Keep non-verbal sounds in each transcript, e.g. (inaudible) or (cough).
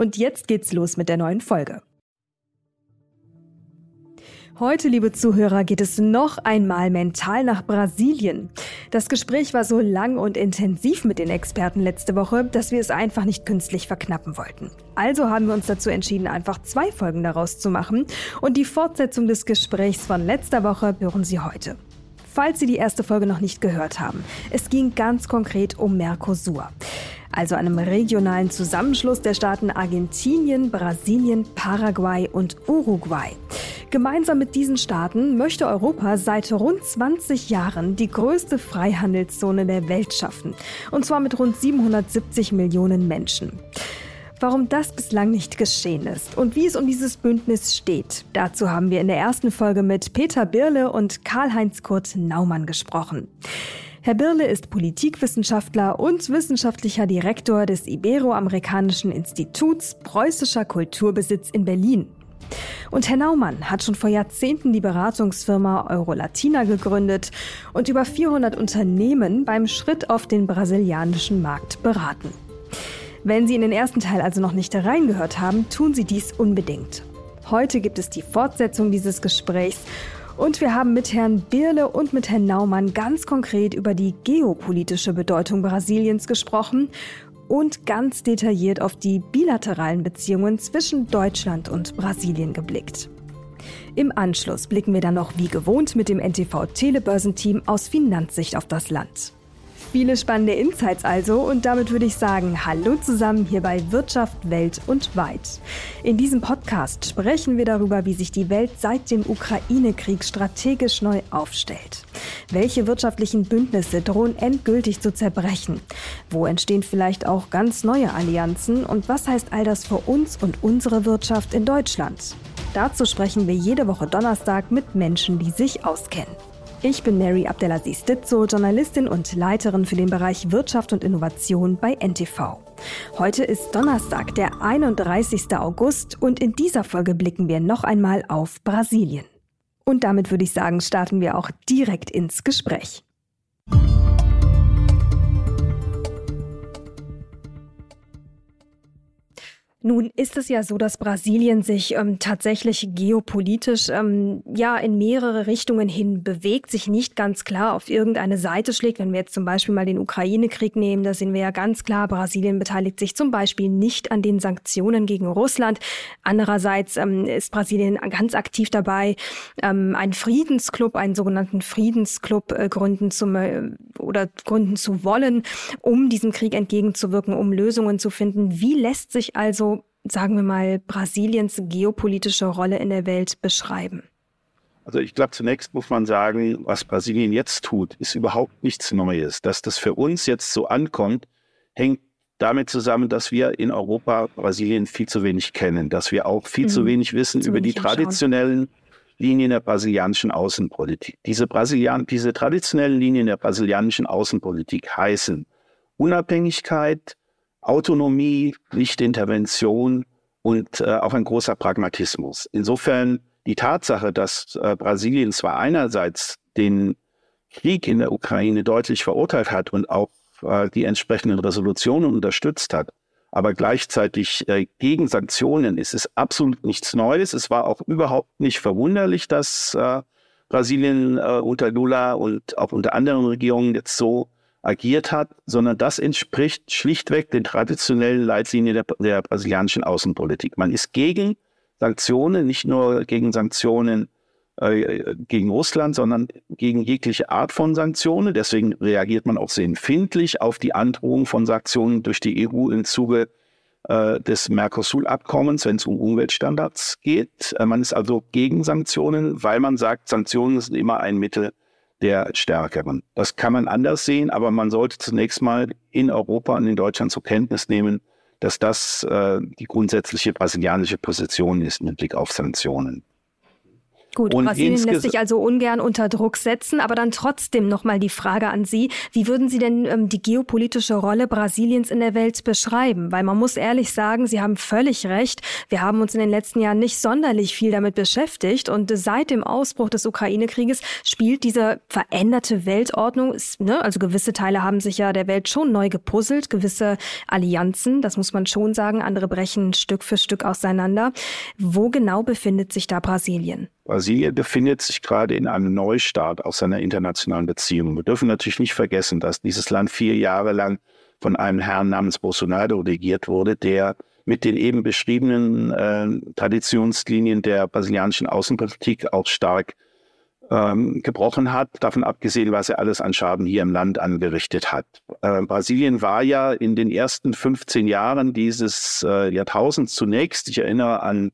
Und jetzt geht's los mit der neuen Folge. Heute, liebe Zuhörer, geht es noch einmal mental nach Brasilien. Das Gespräch war so lang und intensiv mit den Experten letzte Woche, dass wir es einfach nicht künstlich verknappen wollten. Also haben wir uns dazu entschieden, einfach zwei Folgen daraus zu machen. Und die Fortsetzung des Gesprächs von letzter Woche hören Sie heute. Falls Sie die erste Folge noch nicht gehört haben, es ging ganz konkret um Mercosur also einem regionalen Zusammenschluss der Staaten Argentinien, Brasilien, Paraguay und Uruguay. Gemeinsam mit diesen Staaten möchte Europa seit rund 20 Jahren die größte Freihandelszone der Welt schaffen, und zwar mit rund 770 Millionen Menschen. Warum das bislang nicht geschehen ist und wie es um dieses Bündnis steht, dazu haben wir in der ersten Folge mit Peter Birle und Karl-Heinz Kurt Naumann gesprochen. Herr Birle ist Politikwissenschaftler und wissenschaftlicher Direktor des Iberoamerikanischen Instituts Preußischer Kulturbesitz in Berlin. Und Herr Naumann hat schon vor Jahrzehnten die Beratungsfirma Eurolatina gegründet und über 400 Unternehmen beim Schritt auf den brasilianischen Markt beraten. Wenn Sie in den ersten Teil also noch nicht reingehört haben, tun Sie dies unbedingt. Heute gibt es die Fortsetzung dieses Gesprächs und wir haben mit Herrn Birle und mit Herrn Naumann ganz konkret über die geopolitische Bedeutung Brasiliens gesprochen und ganz detailliert auf die bilateralen Beziehungen zwischen Deutschland und Brasilien geblickt. Im Anschluss blicken wir dann noch wie gewohnt mit dem NTV Telebörsenteam aus Finanzsicht auf das Land. Viele spannende Insights also und damit würde ich sagen, hallo zusammen hier bei Wirtschaft, Welt und Weit. In diesem Podcast sprechen wir darüber, wie sich die Welt seit dem Ukraine-Krieg strategisch neu aufstellt. Welche wirtschaftlichen Bündnisse drohen endgültig zu zerbrechen? Wo entstehen vielleicht auch ganz neue Allianzen und was heißt all das für uns und unsere Wirtschaft in Deutschland? Dazu sprechen wir jede Woche Donnerstag mit Menschen, die sich auskennen. Ich bin Mary Abdelaziz Ditzo, Journalistin und Leiterin für den Bereich Wirtschaft und Innovation bei NTV. Heute ist Donnerstag, der 31. August und in dieser Folge blicken wir noch einmal auf Brasilien. Und damit würde ich sagen, starten wir auch direkt ins Gespräch. Nun ist es ja so, dass Brasilien sich ähm, tatsächlich geopolitisch ähm, ja in mehrere Richtungen hin bewegt, sich nicht ganz klar auf irgendeine Seite schlägt. Wenn wir jetzt zum Beispiel mal den Ukraine-Krieg nehmen, da sehen wir ja ganz klar, Brasilien beteiligt sich zum Beispiel nicht an den Sanktionen gegen Russland. Andererseits ähm, ist Brasilien ganz aktiv dabei, ähm, einen Friedensclub, einen sogenannten Friedensclub äh, gründen zu äh, oder gründen zu wollen, um diesem Krieg entgegenzuwirken, um Lösungen zu finden. Wie lässt sich also sagen wir mal, Brasiliens geopolitische Rolle in der Welt beschreiben? Also ich glaube, zunächst muss man sagen, was Brasilien jetzt tut, ist überhaupt nichts Neues. Dass das für uns jetzt so ankommt, hängt damit zusammen, dass wir in Europa Brasilien viel zu wenig kennen, dass wir auch viel mhm. zu wenig wissen zu über wenig die traditionellen Linien der brasilianischen Außenpolitik. Diese, Brasilian diese traditionellen Linien der brasilianischen Außenpolitik heißen Unabhängigkeit, Autonomie, Nichtintervention und äh, auch ein großer Pragmatismus. Insofern die Tatsache, dass äh, Brasilien zwar einerseits den Krieg in der Ukraine deutlich verurteilt hat und auch äh, die entsprechenden Resolutionen unterstützt hat, aber gleichzeitig äh, gegen Sanktionen ist, ist absolut nichts Neues. Es war auch überhaupt nicht verwunderlich, dass äh, Brasilien äh, unter Lula und auch unter anderen Regierungen jetzt so agiert hat, sondern das entspricht schlichtweg den traditionellen Leitlinien der, der brasilianischen Außenpolitik. Man ist gegen Sanktionen, nicht nur gegen Sanktionen äh, gegen Russland, sondern gegen jegliche Art von Sanktionen. Deswegen reagiert man auch sehr empfindlich auf die Androhung von Sanktionen durch die EU im Zuge äh, des Mercosur-Abkommens, wenn es um Umweltstandards geht. Äh, man ist also gegen Sanktionen, weil man sagt, Sanktionen sind immer ein Mittel, der Stärkeren. Das kann man anders sehen, aber man sollte zunächst mal in Europa und in Deutschland zur Kenntnis nehmen, dass das äh, die grundsätzliche brasilianische Position ist mit Blick auf Sanktionen. Gut, und Brasilien lässt sich also ungern unter Druck setzen, aber dann trotzdem nochmal die Frage an Sie. Wie würden Sie denn ähm, die geopolitische Rolle Brasiliens in der Welt beschreiben? Weil man muss ehrlich sagen, Sie haben völlig recht. Wir haben uns in den letzten Jahren nicht sonderlich viel damit beschäftigt und seit dem Ausbruch des Ukraine-Krieges spielt diese veränderte Weltordnung, ne, also gewisse Teile haben sich ja der Welt schon neu gepuzzelt, gewisse Allianzen, das muss man schon sagen, andere brechen Stück für Stück auseinander. Wo genau befindet sich da Brasilien? Brasilien befindet sich gerade in einem Neustart aus seiner internationalen Beziehung. Wir dürfen natürlich nicht vergessen, dass dieses Land vier Jahre lang von einem Herrn namens Bolsonaro regiert wurde, der mit den eben beschriebenen äh, Traditionslinien der brasilianischen Außenpolitik auch stark ähm, gebrochen hat, davon abgesehen, was er alles an Schaden hier im Land angerichtet hat. Äh, Brasilien war ja in den ersten 15 Jahren dieses äh, Jahrtausends zunächst, ich erinnere an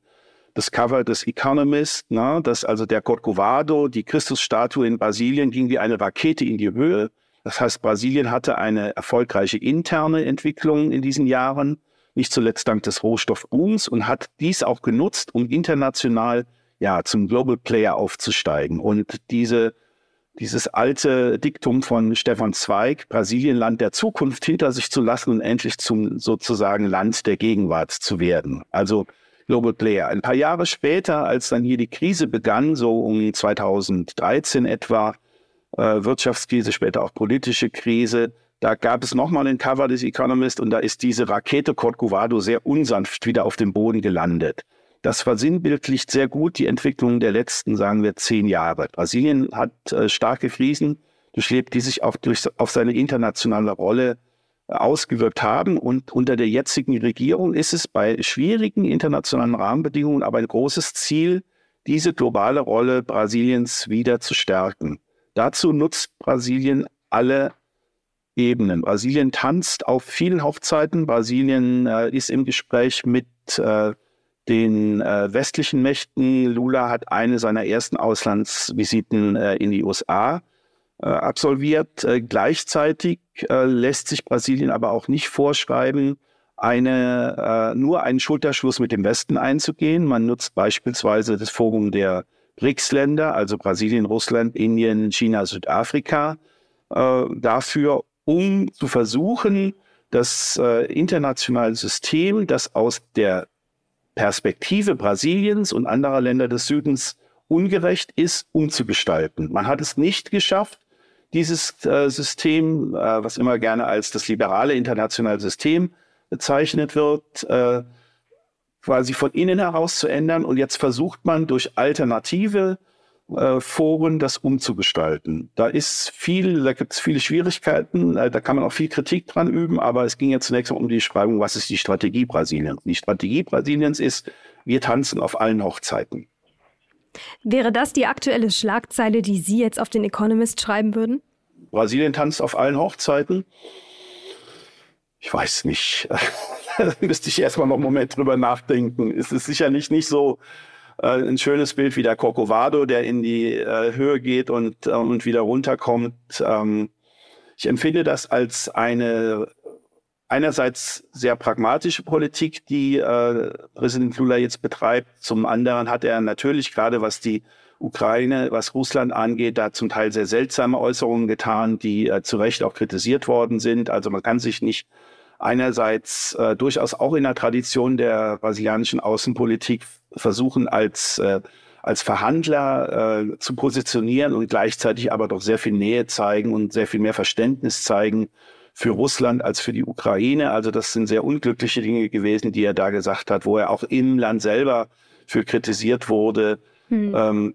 das Cover des Economist, ne, dass also der Corcovado, die Christusstatue in Brasilien, ging wie eine Rakete in die Höhe. Das heißt, Brasilien hatte eine erfolgreiche interne Entwicklung in diesen Jahren, nicht zuletzt dank des Rohstoffbooms und hat dies auch genutzt, um international ja zum Global Player aufzusteigen. Und diese dieses alte Diktum von Stefan Zweig, Brasilien Land der Zukunft hinter sich zu lassen und endlich zum sozusagen Land der Gegenwart zu werden. Also Global Player. Ein paar Jahre später, als dann hier die Krise begann, so um 2013 etwa, äh, Wirtschaftskrise, später auch politische Krise, da gab es nochmal ein Cover des Economist und da ist diese Rakete Corcovado sehr unsanft wieder auf dem Boden gelandet. Das versinnbildlicht sehr gut die Entwicklung der letzten, sagen wir, zehn Jahre. Brasilien hat äh, starke Krisen durchlebt, die sich auch durch, auf seine internationale Rolle ausgewirkt haben. Und unter der jetzigen Regierung ist es bei schwierigen internationalen Rahmenbedingungen aber ein großes Ziel, diese globale Rolle Brasiliens wieder zu stärken. Dazu nutzt Brasilien alle Ebenen. Brasilien tanzt auf vielen Hochzeiten. Brasilien äh, ist im Gespräch mit äh, den äh, westlichen Mächten. Lula hat eine seiner ersten Auslandsvisiten äh, in die USA absolviert. Äh, gleichzeitig äh, lässt sich Brasilien aber auch nicht vorschreiben, eine, äh, nur einen Schulterschluss mit dem Westen einzugehen. Man nutzt beispielsweise das Forum der BRICS-Länder, also Brasilien, Russland, Indien, China, Südafrika, äh, dafür, um zu versuchen, das äh, internationale System, das aus der Perspektive Brasiliens und anderer Länder des Südens ungerecht ist, umzugestalten. Man hat es nicht geschafft, dieses äh, System, äh, was immer gerne als das liberale internationale System bezeichnet wird, äh, quasi von innen heraus zu ändern. Und jetzt versucht man durch alternative Foren das umzugestalten. Da ist viel, da gibt es viele Schwierigkeiten, da kann man auch viel Kritik dran üben, aber es ging ja zunächst mal um die Beschreibung, was ist die Strategie Brasiliens. Die Strategie Brasiliens ist, wir tanzen auf allen Hochzeiten. Wäre das die aktuelle Schlagzeile, die Sie jetzt auf den Economist schreiben würden? Brasilien tanzt auf allen Hochzeiten. Ich weiß nicht. (laughs) da müsste ich erstmal noch einen Moment drüber nachdenken. Es ist sicherlich nicht so äh, ein schönes Bild wie der Corcovado, der in die äh, Höhe geht und, äh, und wieder runterkommt. Ähm, ich empfinde das als eine einerseits sehr pragmatische Politik, die äh, Präsident Lula jetzt betreibt. Zum anderen hat er natürlich gerade was die Ukraine, was Russland angeht, da zum Teil sehr seltsame Äußerungen getan, die äh, zu Recht auch kritisiert worden sind. Also man kann sich nicht einerseits äh, durchaus auch in der Tradition der brasilianischen Außenpolitik versuchen, als, äh, als Verhandler äh, zu positionieren und gleichzeitig aber doch sehr viel Nähe zeigen und sehr viel mehr Verständnis zeigen für Russland als für die Ukraine. Also das sind sehr unglückliche Dinge gewesen, die er da gesagt hat, wo er auch im Land selber für kritisiert wurde. Hm. Ähm,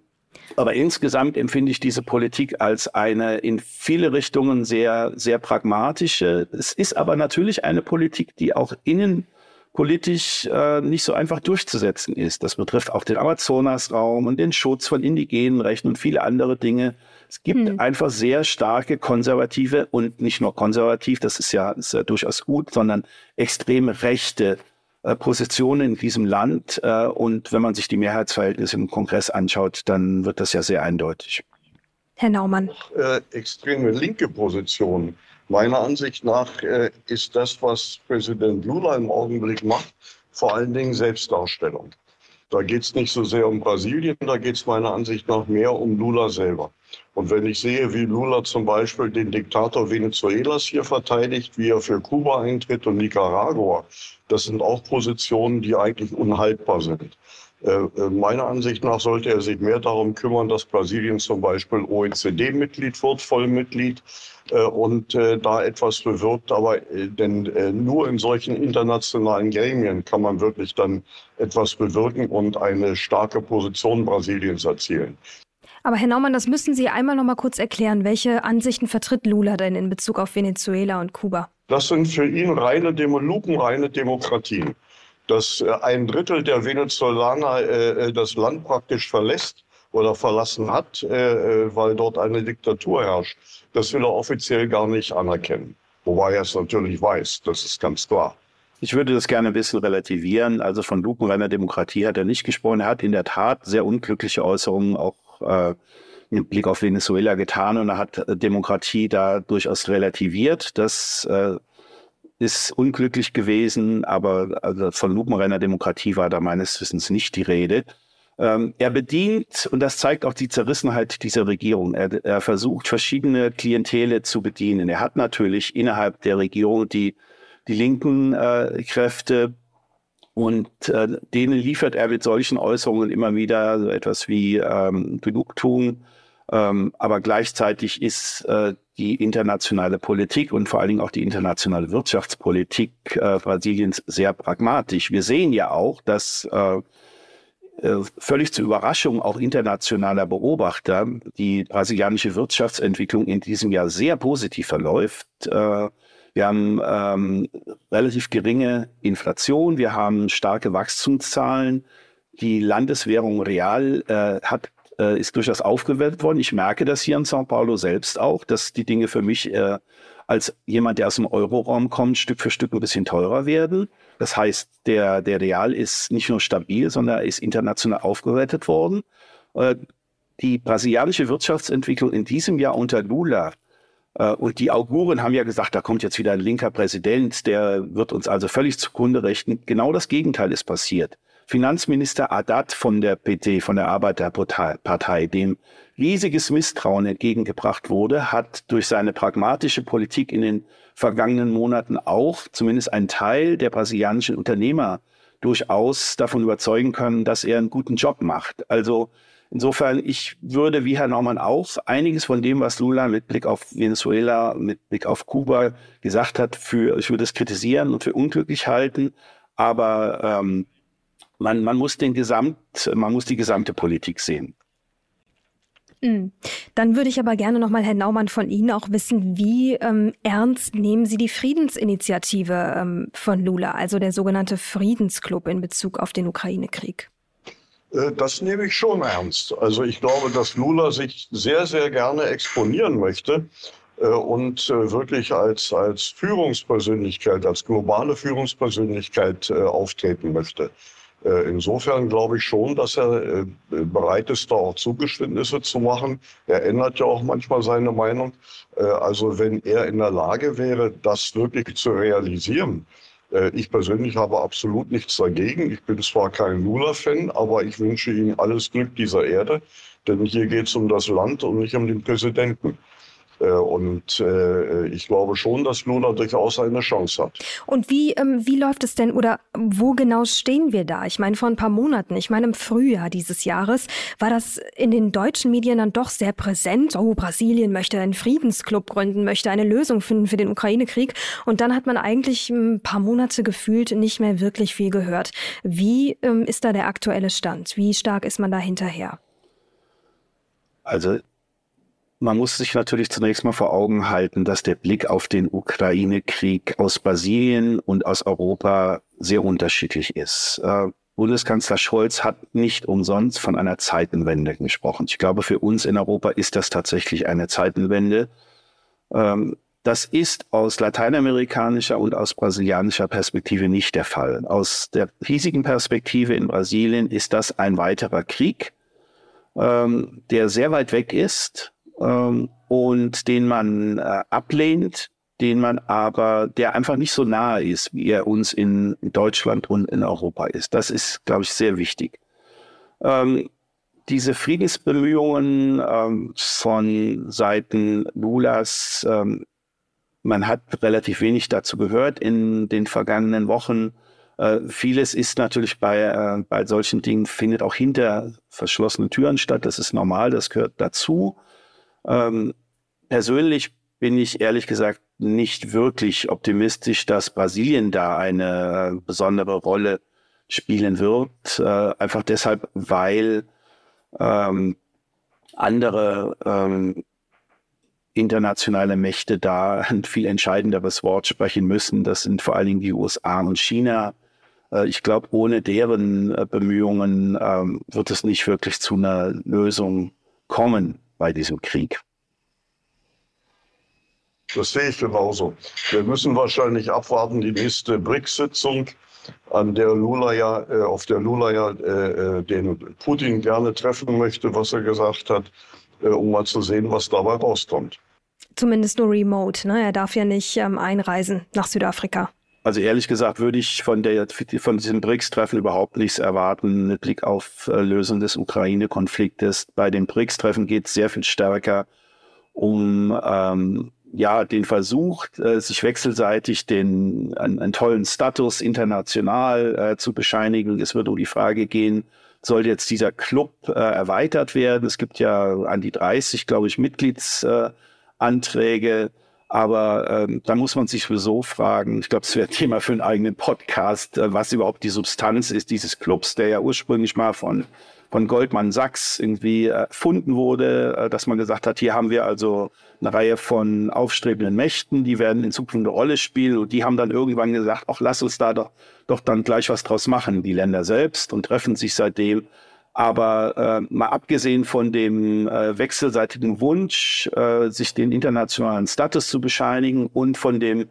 aber insgesamt empfinde ich diese Politik als eine in viele Richtungen sehr, sehr pragmatische. Es ist aber natürlich eine Politik, die auch innenpolitisch äh, nicht so einfach durchzusetzen ist. Das betrifft auch den Amazonasraum und den Schutz von indigenen Rechten und viele andere Dinge. Es gibt hm. einfach sehr starke konservative und nicht nur konservativ, das ist ja, ist ja durchaus gut, sondern extreme rechte äh, Positionen in diesem Land. Äh, und wenn man sich die Mehrheitsverhältnisse im Kongress anschaut, dann wird das ja sehr eindeutig. Herr Naumann. Äh, extreme linke Positionen. Meiner Ansicht nach äh, ist das, was Präsident Lula im Augenblick macht, vor allen Dingen Selbstdarstellung. Da geht es nicht so sehr um Brasilien, da geht es meiner Ansicht nach mehr um Lula selber. Und wenn ich sehe, wie Lula zum Beispiel den Diktator Venezuelas hier verteidigt, wie er für Kuba eintritt und Nicaragua, das sind auch Positionen, die eigentlich unhaltbar sind. Äh, äh, meiner Ansicht nach sollte er sich mehr darum kümmern, dass Brasilien zum Beispiel OECD-Mitglied wird, Vollmitglied äh, und da etwas bewirkt. Aber denn nur in solchen internationalen Gremien kann man wirklich dann etwas bewirken und eine starke Position Brasiliens erzielen. Aber Herr Naumann, das müssen Sie einmal noch mal kurz erklären. Welche Ansichten vertritt Lula denn in Bezug auf Venezuela und Kuba? Das sind für ihn reine Demo lupenreine Demokratien. Dass äh, ein Drittel der Venezolaner äh, äh, das Land praktisch verlässt oder verlassen hat, weil dort eine Diktatur herrscht, das will er offiziell gar nicht anerkennen. Wobei er es natürlich weiß, das ist ganz klar. Ich würde das gerne ein bisschen relativieren. Also von lupenreiner Demokratie hat er nicht gesprochen. Er hat in der Tat sehr unglückliche Äußerungen auch äh, mit Blick auf Venezuela getan und er hat Demokratie da durchaus relativiert. Das äh, ist unglücklich gewesen, aber also von lupenreiner Demokratie war da meines Wissens nicht die Rede. Ähm, er bedient, und das zeigt auch die Zerrissenheit dieser Regierung, er, er versucht verschiedene Klientele zu bedienen. Er hat natürlich innerhalb der Regierung die, die linken äh, Kräfte, und äh, denen liefert er mit solchen Äußerungen immer wieder so etwas wie ähm, Genugtuung. Ähm, aber gleichzeitig ist äh, die internationale Politik und vor allen Dingen auch die internationale Wirtschaftspolitik äh, Brasiliens sehr pragmatisch. Wir sehen ja auch, dass äh, äh völlig zur Überraschung auch internationaler Beobachter die brasilianische Wirtschaftsentwicklung in diesem Jahr sehr positiv verläuft. Äh, wir haben ähm, relativ geringe Inflation, wir haben starke Wachstumszahlen. Die Landeswährung Real äh, hat, äh, ist durchaus aufgewertet worden. Ich merke das hier in São Paulo selbst auch, dass die Dinge für mich äh, als jemand, der aus dem Euroraum kommt, Stück für Stück ein bisschen teurer werden. Das heißt, der, der Real ist nicht nur stabil, sondern ist international aufgewertet worden. Äh, die brasilianische Wirtschaftsentwicklung in diesem Jahr unter Lula äh, und die Auguren haben ja gesagt, da kommt jetzt wieder ein linker Präsident, der wird uns also völlig zugrunde richten. Genau das Gegenteil ist passiert. Finanzminister Haddad von der PT, von der Arbeiterpartei, dem riesiges Misstrauen entgegengebracht wurde, hat durch seine pragmatische Politik in den vergangenen Monaten auch zumindest einen Teil der brasilianischen Unternehmer durchaus davon überzeugen können, dass er einen guten Job macht. Also Insofern, ich würde wie Herr Norman auch einiges von dem, was Lula mit Blick auf Venezuela, mit Blick auf Kuba gesagt hat, für, ich würde es kritisieren und für unglücklich halten. Aber ähm, man, man muss den Gesamt, man muss die gesamte Politik sehen. Hm. Dann würde ich aber gerne nochmal, Herr Naumann, von Ihnen auch wissen, wie ähm, ernst nehmen Sie die Friedensinitiative ähm, von Lula, also der sogenannte Friedensclub in Bezug auf den Ukraine-Krieg? Äh, das nehme ich schon ernst. Also ich glaube, dass Lula sich sehr, sehr gerne exponieren möchte äh, und äh, wirklich als, als Führungspersönlichkeit, als globale Führungspersönlichkeit auftreten möchte. Insofern glaube ich schon, dass er bereit ist, da auch Zugeständnisse zu machen. Er ändert ja auch manchmal seine Meinung. Also wenn er in der Lage wäre, das wirklich zu realisieren, äh, ich persönlich habe absolut nichts dagegen. Ich bin zwar kein Lula-Fan, aber ich wünsche ihm alles Glück dieser Erde, denn hier geht es um das Land und nicht um den Präsidenten. Äh, und äh, ich glaube schon, dass Lula durchaus eine Chance hat. Und wie, ähm, wie läuft es denn oder wo genau stehen wir da? Ich meine, vor ein paar Monaten, ich meine im Frühjahr dieses Jahres, war das in den deutschen Medien dann doch sehr präsent. Oh, Brasilien möchte einen Friedensclub gründen, möchte eine Lösung finden für den Ukraine-Krieg. Und dann hat man eigentlich ein paar Monate gefühlt nicht mehr wirklich viel gehört. Wie ähm, ist da der aktuelle Stand? Wie stark ist man da hinterher? Also man muss sich natürlich zunächst mal vor Augen halten, dass der Blick auf den Ukraine-Krieg aus Brasilien und aus Europa sehr unterschiedlich ist. Äh, Bundeskanzler Scholz hat nicht umsonst von einer Zeitenwende gesprochen. Ich glaube, für uns in Europa ist das tatsächlich eine Zeitenwende. Ähm, das ist aus lateinamerikanischer und aus brasilianischer Perspektive nicht der Fall. Aus der hiesigen Perspektive in Brasilien ist das ein weiterer Krieg, ähm, der sehr weit weg ist, ähm, und den man äh, ablehnt, den man aber, der einfach nicht so nahe ist, wie er uns in Deutschland und in Europa ist. Das ist, glaube ich, sehr wichtig. Ähm, diese Friedensbemühungen ähm, von Seiten Lulas, ähm, man hat relativ wenig dazu gehört in den vergangenen Wochen. Äh, vieles ist natürlich bei, äh, bei solchen Dingen, findet auch hinter verschlossenen Türen statt. Das ist normal, das gehört dazu. Ähm, persönlich bin ich ehrlich gesagt nicht wirklich optimistisch, dass Brasilien da eine besondere Rolle spielen wird. Äh, einfach deshalb, weil ähm, andere ähm, internationale Mächte da ein viel entscheidenderes Wort sprechen müssen. Das sind vor allen Dingen die USA und China. Äh, ich glaube, ohne deren äh, Bemühungen ähm, wird es nicht wirklich zu einer Lösung kommen bei diesem Krieg. Das sehe ich genauso. Wir müssen wahrscheinlich abwarten, die nächste BRICS-Sitzung, an der Lula ja, äh, auf der Lula ja äh, äh, den Putin gerne treffen möchte, was er gesagt hat, äh, um mal zu sehen, was dabei rauskommt. Zumindest nur remote. Ne? Er darf ja nicht ähm, einreisen nach Südafrika. Also ehrlich gesagt würde ich von, der, von diesem BRICS-Treffen überhaupt nichts erwarten mit Blick auf äh, Lösung des Ukraine-Konfliktes. Bei den BRICS-Treffen geht es sehr viel stärker um ähm, ja, den Versuch, äh, sich wechselseitig den, einen, einen tollen Status international äh, zu bescheinigen. Es wird um die Frage gehen, soll jetzt dieser Club äh, erweitert werden? Es gibt ja an die 30, glaube ich, Mitgliedsanträge. Aber ähm, da muss man sich sowieso fragen, ich glaube, es wäre Thema für einen eigenen Podcast, äh, was überhaupt die Substanz ist dieses Clubs, der ja ursprünglich mal von von Goldman Sachs irgendwie erfunden wurde, äh, dass man gesagt hat, hier haben wir also eine Reihe von aufstrebenden Mächten, die werden in Zukunft eine Rolle spielen und die haben dann irgendwann gesagt, ach, lass uns da doch, doch dann gleich was draus machen, die Länder selbst und treffen sich seitdem. Aber äh, mal abgesehen von dem äh, wechselseitigen Wunsch, äh, sich den internationalen Status zu bescheinigen und von dem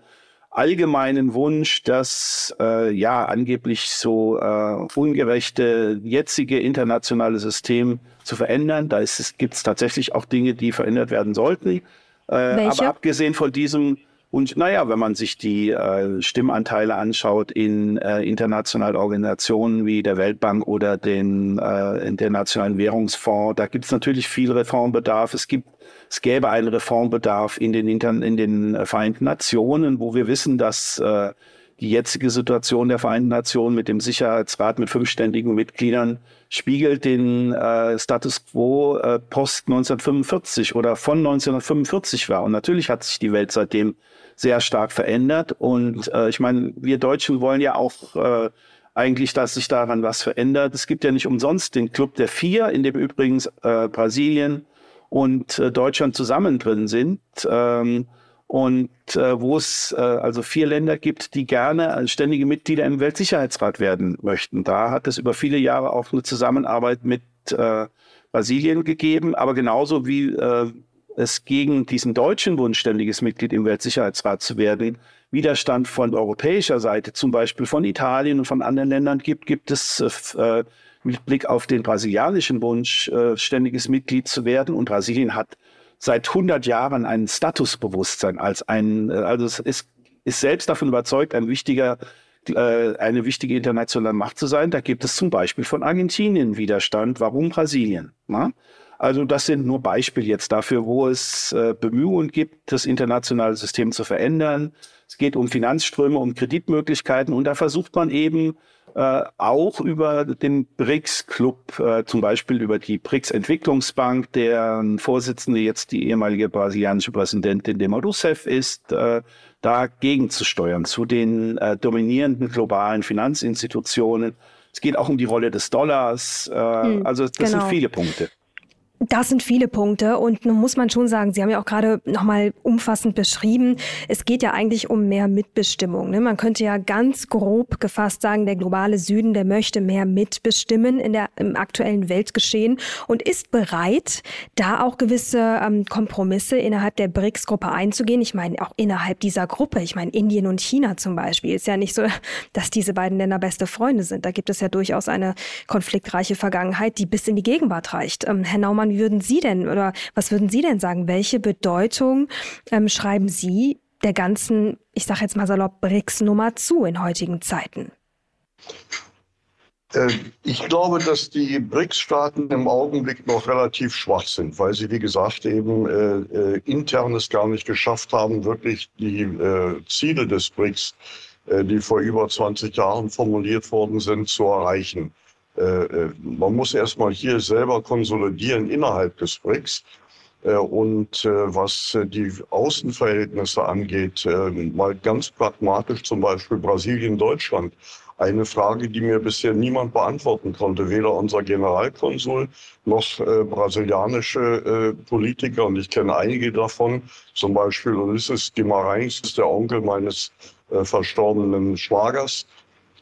allgemeinen Wunsch, das äh, ja angeblich so äh, ungerechte jetzige internationale System zu verändern. Da gibt es tatsächlich auch Dinge, die verändert werden sollten. Äh, aber abgesehen von diesem und naja, wenn man sich die äh, Stimmanteile anschaut in äh, internationalen Organisationen wie der Weltbank oder den äh, Internationalen Währungsfonds, da gibt es natürlich viel Reformbedarf. Es gibt es gäbe einen Reformbedarf in den, Inter in den äh, Vereinten Nationen, wo wir wissen, dass äh, die jetzige Situation der Vereinten Nationen mit dem Sicherheitsrat mit fünfständigen Mitgliedern spiegelt den äh, Status quo äh, post 1945 oder von 1945 war. Und natürlich hat sich die Welt seitdem sehr stark verändert. Und äh, ich meine, wir Deutschen wollen ja auch äh, eigentlich, dass sich daran was verändert. Es gibt ja nicht umsonst den Club der Vier, in dem übrigens äh, Brasilien, und äh, Deutschland zusammen drin sind. Ähm, und äh, wo es äh, also vier Länder gibt, die gerne ständige Mitglieder im Weltsicherheitsrat werden möchten. Da hat es über viele Jahre auch eine Zusammenarbeit mit äh, Brasilien gegeben, aber genauso wie äh, es gegen diesen deutschen Wunsch, ständiges Mitglied im Weltsicherheitsrat zu werden, Widerstand von europäischer Seite, zum Beispiel von Italien und von anderen Ländern gibt, gibt es äh, mit Blick auf den brasilianischen Wunsch, äh, ständiges Mitglied zu werden. Und Brasilien hat seit 100 Jahren ein Statusbewusstsein als ein, äh, also es ist, ist selbst davon überzeugt, ein wichtiger äh, eine wichtige internationale Macht zu sein. Da gibt es zum Beispiel von Argentinien Widerstand. Warum Brasilien? Na? Also das sind nur Beispiele jetzt dafür, wo es äh, Bemühungen gibt, das internationale System zu verändern. Es geht um Finanzströme, um Kreditmöglichkeiten und da versucht man eben äh, auch über den BRICS-Club, äh, zum Beispiel über die BRICS-Entwicklungsbank, deren Vorsitzende jetzt die ehemalige brasilianische Präsidentin Dilma Rousseff ist, äh, dagegen zu steuern, zu den äh, dominierenden globalen Finanzinstitutionen. Es geht auch um die Rolle des Dollars. Äh, hm, also das genau. sind viele Punkte. Das sind viele Punkte und nun muss man schon sagen, Sie haben ja auch gerade nochmal umfassend beschrieben, es geht ja eigentlich um mehr Mitbestimmung. Ne? Man könnte ja ganz grob gefasst sagen, der globale Süden, der möchte mehr mitbestimmen in der, im aktuellen Weltgeschehen und ist bereit, da auch gewisse ähm, Kompromisse innerhalb der BRICS-Gruppe einzugehen. Ich meine, auch innerhalb dieser Gruppe, ich meine, Indien und China zum Beispiel, ist ja nicht so, (laughs) dass diese beiden Länder beste Freunde sind. Da gibt es ja durchaus eine konfliktreiche Vergangenheit, die bis in die Gegenwart reicht. Ähm, Herr Naumann, wie würden Sie denn oder was würden Sie denn sagen? Welche Bedeutung ähm, schreiben Sie der ganzen, ich sage jetzt mal salopp, BRICS-Nummer zu in heutigen Zeiten? Äh, ich glaube, dass die BRICS-Staaten im Augenblick noch relativ schwach sind, weil sie, wie gesagt, eben äh, äh, internes gar nicht geschafft haben, wirklich die äh, Ziele des BRICS, äh, die vor über 20 Jahren formuliert worden sind, zu erreichen. Äh, man muss erstmal hier selber konsolidieren innerhalb des BRICS. Und was die Außenverhältnisse angeht, mal ganz pragmatisch zum Beispiel Brasilien, Deutschland eine Frage, die mir bisher niemand beantworten konnte, weder unser Generalkonsul noch äh, brasilianische äh, Politiker. Und ich kenne einige davon, zum Beispiel Ulysses Guimarães, der Onkel meines äh, verstorbenen Schwagers.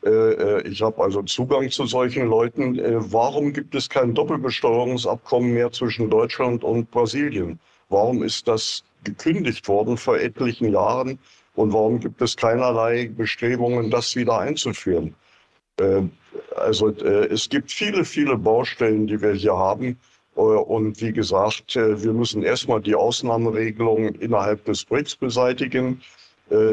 Äh, äh, ich habe also Zugang zu solchen Leuten. Äh, warum gibt es kein Doppelbesteuerungsabkommen mehr zwischen Deutschland und Brasilien? Warum ist das gekündigt worden vor etlichen Jahren? Und warum gibt es keinerlei Bestrebungen, das wieder einzuführen? Also es gibt viele, viele Baustellen, die wir hier haben. Und wie gesagt, wir müssen erstmal die Ausnahmeregelungen innerhalb des BRICS beseitigen.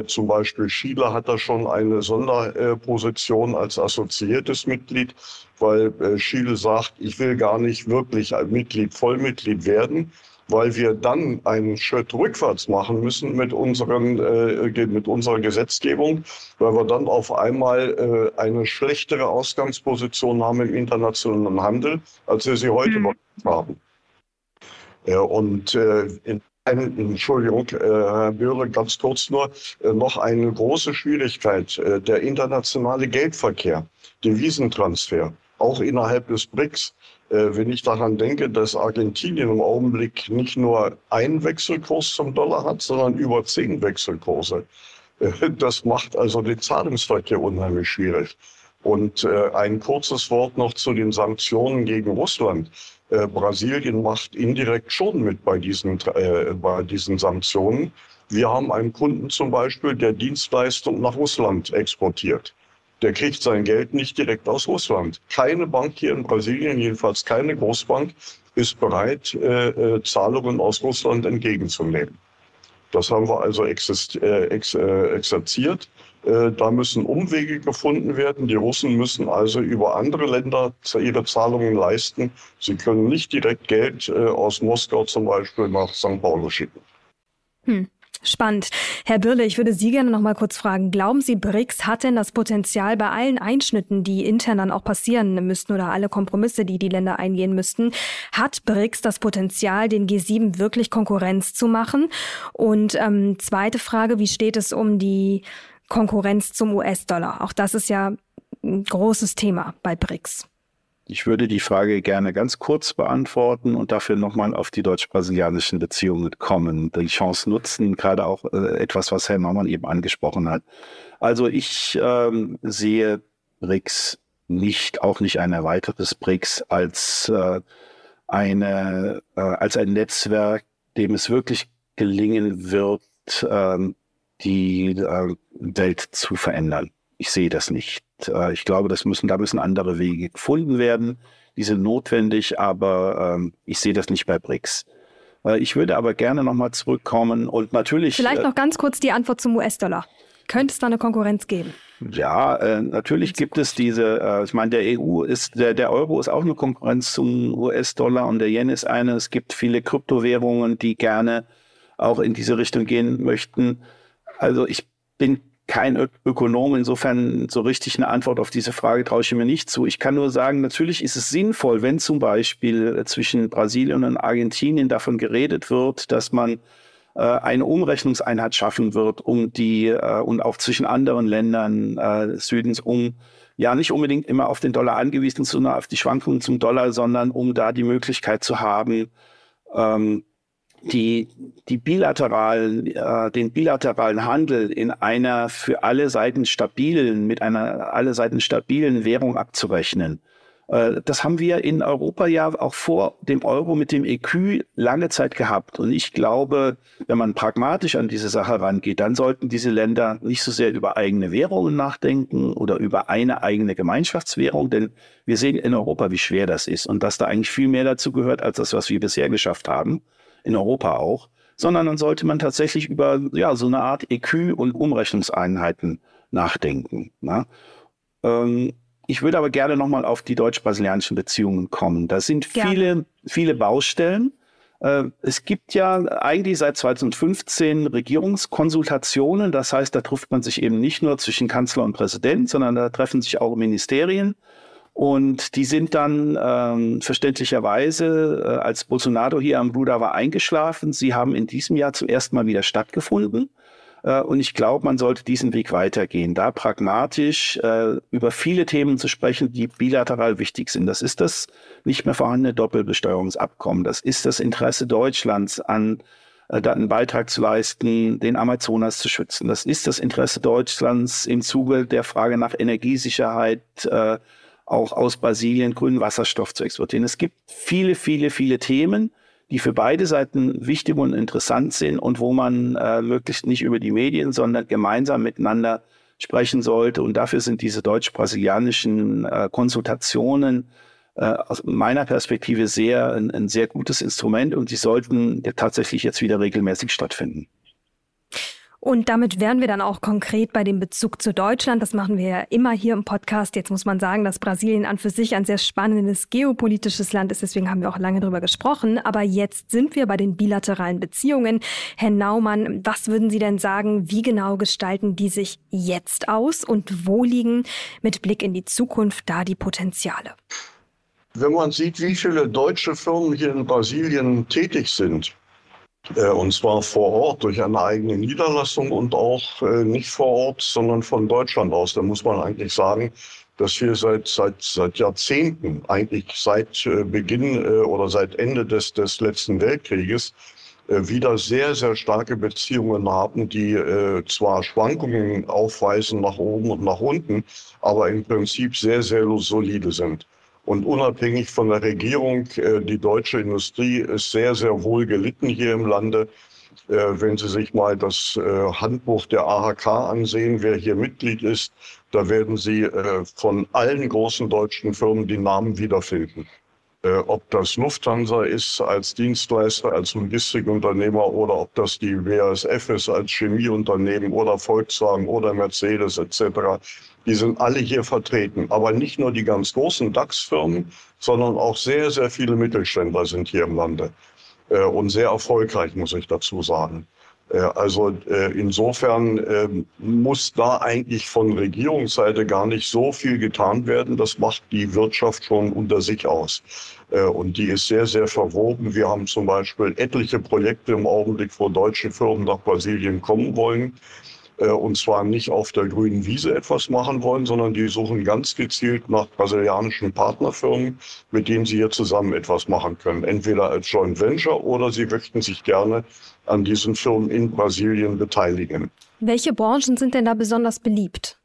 Zum Beispiel Chile hat da schon eine Sonderposition als assoziiertes Mitglied, weil Chile sagt, ich will gar nicht wirklich ein Mitglied, Vollmitglied werden weil wir dann einen Schritt rückwärts machen müssen mit, unseren, äh, mit unserer Gesetzgebung, weil wir dann auf einmal äh, eine schlechtere Ausgangsposition haben im internationalen Handel, als wir sie heute mhm. haben. Ja, und äh, in Entschuldigung, äh, Herr Böhre, ganz kurz nur, äh, noch eine große Schwierigkeit, äh, der internationale Geldverkehr, Devisentransfer, auch innerhalb des BRICS. Wenn ich daran denke, dass Argentinien im Augenblick nicht nur einen Wechselkurs zum Dollar hat, sondern über zehn Wechselkurse. Das macht also den Zahlungsverkehr unheimlich schwierig. Und ein kurzes Wort noch zu den Sanktionen gegen Russland. Brasilien macht indirekt schon mit bei diesen, bei diesen Sanktionen. Wir haben einen Kunden zum Beispiel, der Dienstleistungen nach Russland exportiert der kriegt sein Geld nicht direkt aus Russland. Keine Bank hier in Brasilien, jedenfalls keine Großbank, ist bereit, äh, äh, Zahlungen aus Russland entgegenzunehmen. Das haben wir also exist, äh, ex, äh, exerziert. Äh, da müssen Umwege gefunden werden. Die Russen müssen also über andere Länder ihre Zahlungen leisten. Sie können nicht direkt Geld äh, aus Moskau zum Beispiel nach St. Paulo schicken. Hm. Spannend. Herr Birle, ich würde Sie gerne noch mal kurz fragen. Glauben Sie, BRICS hat denn das Potenzial bei allen Einschnitten, die intern dann auch passieren müssten oder alle Kompromisse, die die Länder eingehen müssten, hat BRICS das Potenzial, den G7 wirklich Konkurrenz zu machen? Und ähm, zweite Frage, wie steht es um die Konkurrenz zum US-Dollar? Auch das ist ja ein großes Thema bei BRICS. Ich würde die Frage gerne ganz kurz beantworten und dafür nochmal auf die deutsch-brasilianischen Beziehungen kommen, die Chance nutzen, gerade auch äh, etwas, was Herr Norman eben angesprochen hat. Also ich ähm, sehe BRICS nicht, auch nicht ein erweitertes BRICS als, äh, eine, äh, als ein Netzwerk, dem es wirklich gelingen wird, ähm, die äh, Welt zu verändern. Ich sehe das nicht. Äh, ich glaube, das müssen, da müssen andere Wege gefunden werden. Die sind notwendig, aber ähm, ich sehe das nicht bei BRICS. Äh, ich würde aber gerne nochmal zurückkommen und natürlich. Vielleicht noch ganz kurz die Antwort zum US-Dollar. Könnte es da eine Konkurrenz geben? Ja, äh, natürlich gibt es diese, äh, ich meine, der EU ist, der, der Euro ist auch eine Konkurrenz zum US-Dollar und der Yen ist eine. Es gibt viele Kryptowährungen, die gerne auch in diese Richtung gehen möchten. Also ich bin kein Ö Ökonom. Insofern so richtig eine Antwort auf diese Frage traue ich mir nicht zu. Ich kann nur sagen, natürlich ist es sinnvoll, wenn zum Beispiel zwischen Brasilien und Argentinien davon geredet wird, dass man äh, eine Umrechnungseinheit schaffen wird, um die äh, und auch zwischen anderen Ländern äh, Südens, um ja nicht unbedingt immer auf den Dollar angewiesen zu, auf die Schwankungen zum Dollar, sondern um da die Möglichkeit zu haben, ähm, die, die bilateralen, äh, den bilateralen Handel in einer für alle Seiten stabilen, mit einer alle Seiten stabilen Währung abzurechnen. Äh, das haben wir in Europa ja auch vor dem Euro mit dem EQ lange Zeit gehabt. Und ich glaube, wenn man pragmatisch an diese Sache rangeht, dann sollten diese Länder nicht so sehr über eigene Währungen nachdenken oder über eine eigene Gemeinschaftswährung, denn wir sehen in Europa, wie schwer das ist und dass da eigentlich viel mehr dazu gehört, als das, was wir bisher geschafft haben in Europa auch, sondern dann sollte man tatsächlich über ja, so eine Art EQ und Umrechnungseinheiten nachdenken. Ne? Ähm, ich würde aber gerne nochmal auf die deutsch-brasilianischen Beziehungen kommen. Da sind viele, viele Baustellen. Äh, es gibt ja eigentlich seit 2015 Regierungskonsultationen. Das heißt, da trifft man sich eben nicht nur zwischen Kanzler und Präsident, sondern da treffen sich auch Ministerien. Und die sind dann ähm, verständlicherweise, äh, als Bolsonaro hier am Bruder war, eingeschlafen. Sie haben in diesem Jahr zum ersten Mal wieder stattgefunden. Äh, und ich glaube, man sollte diesen Weg weitergehen, da pragmatisch äh, über viele Themen zu sprechen, die bilateral wichtig sind. Das ist das nicht mehr vorhandene Doppelbesteuerungsabkommen. Das ist das Interesse Deutschlands an äh, einen Beitrag zu leisten, den Amazonas zu schützen. Das ist das Interesse Deutschlands im Zuge der Frage nach Energiesicherheit, äh, auch aus Brasilien grünen Wasserstoff zu exportieren. Es gibt viele, viele, viele Themen, die für beide Seiten wichtig und interessant sind und wo man äh, möglichst nicht über die Medien, sondern gemeinsam miteinander sprechen sollte. Und dafür sind diese deutsch-brasilianischen äh, Konsultationen äh, aus meiner Perspektive sehr ein, ein sehr gutes Instrument und die sollten ja tatsächlich jetzt wieder regelmäßig stattfinden. Und damit wären wir dann auch konkret bei dem Bezug zu Deutschland. Das machen wir ja immer hier im Podcast. Jetzt muss man sagen, dass Brasilien an für sich ein sehr spannendes geopolitisches Land ist. Deswegen haben wir auch lange darüber gesprochen. Aber jetzt sind wir bei den bilateralen Beziehungen. Herr Naumann, was würden Sie denn sagen? Wie genau gestalten die sich jetzt aus? Und wo liegen mit Blick in die Zukunft da die Potenziale? Wenn man sieht, wie viele deutsche Firmen hier in Brasilien tätig sind, und zwar vor Ort durch eine eigene Niederlassung und auch äh, nicht vor Ort, sondern von Deutschland aus. Da muss man eigentlich sagen, dass wir seit, seit, seit Jahrzehnten, eigentlich seit äh, Beginn oder seit Ende des, des letzten Weltkrieges, wieder sehr, sehr starke Beziehungen haben, die zwar Schwankungen aufweisen nach oben und nach unten, aber im Prinzip sehr, sehr solide sind. Und unabhängig von der Regierung, äh, die deutsche Industrie ist sehr, sehr wohl gelitten hier im Lande. Äh, wenn Sie sich mal das äh, Handbuch der AHK ansehen, wer hier Mitglied ist, da werden Sie von allen großen deutschen Firmen die Namen wiederfinden. Ob das Lufthansa ist als Dienstleister, als Logistikunternehmer oder ob das die BASF ist als Chemieunternehmen oder Volkswagen oder Mercedes etc. Die sind alle hier vertreten. Aber nicht nur die ganz großen DAX-Firmen, sondern auch sehr, sehr viele Mittelständler sind hier im Lande. Äh, und sehr erfolgreich, muss ich dazu sagen. Äh, also äh, insofern ähm, muss da eigentlich von Regierungsseite gar nicht so viel getan werden. Das macht die Wirtschaft schon unter sich aus. Und die ist sehr, sehr verwoben. Wir haben zum Beispiel etliche Projekte im Augenblick, wo deutsche Firmen nach Brasilien kommen wollen. Äh, und zwar nicht auf der grünen Wiese etwas machen wollen, sondern die suchen ganz gezielt nach brasilianischen Partnerfirmen, mit denen sie hier zusammen etwas machen können. Entweder als Joint Venture oder sie möchten sich gerne an diesen Firmen in Brasilien beteiligen. Welche Branchen sind denn da besonders beliebt?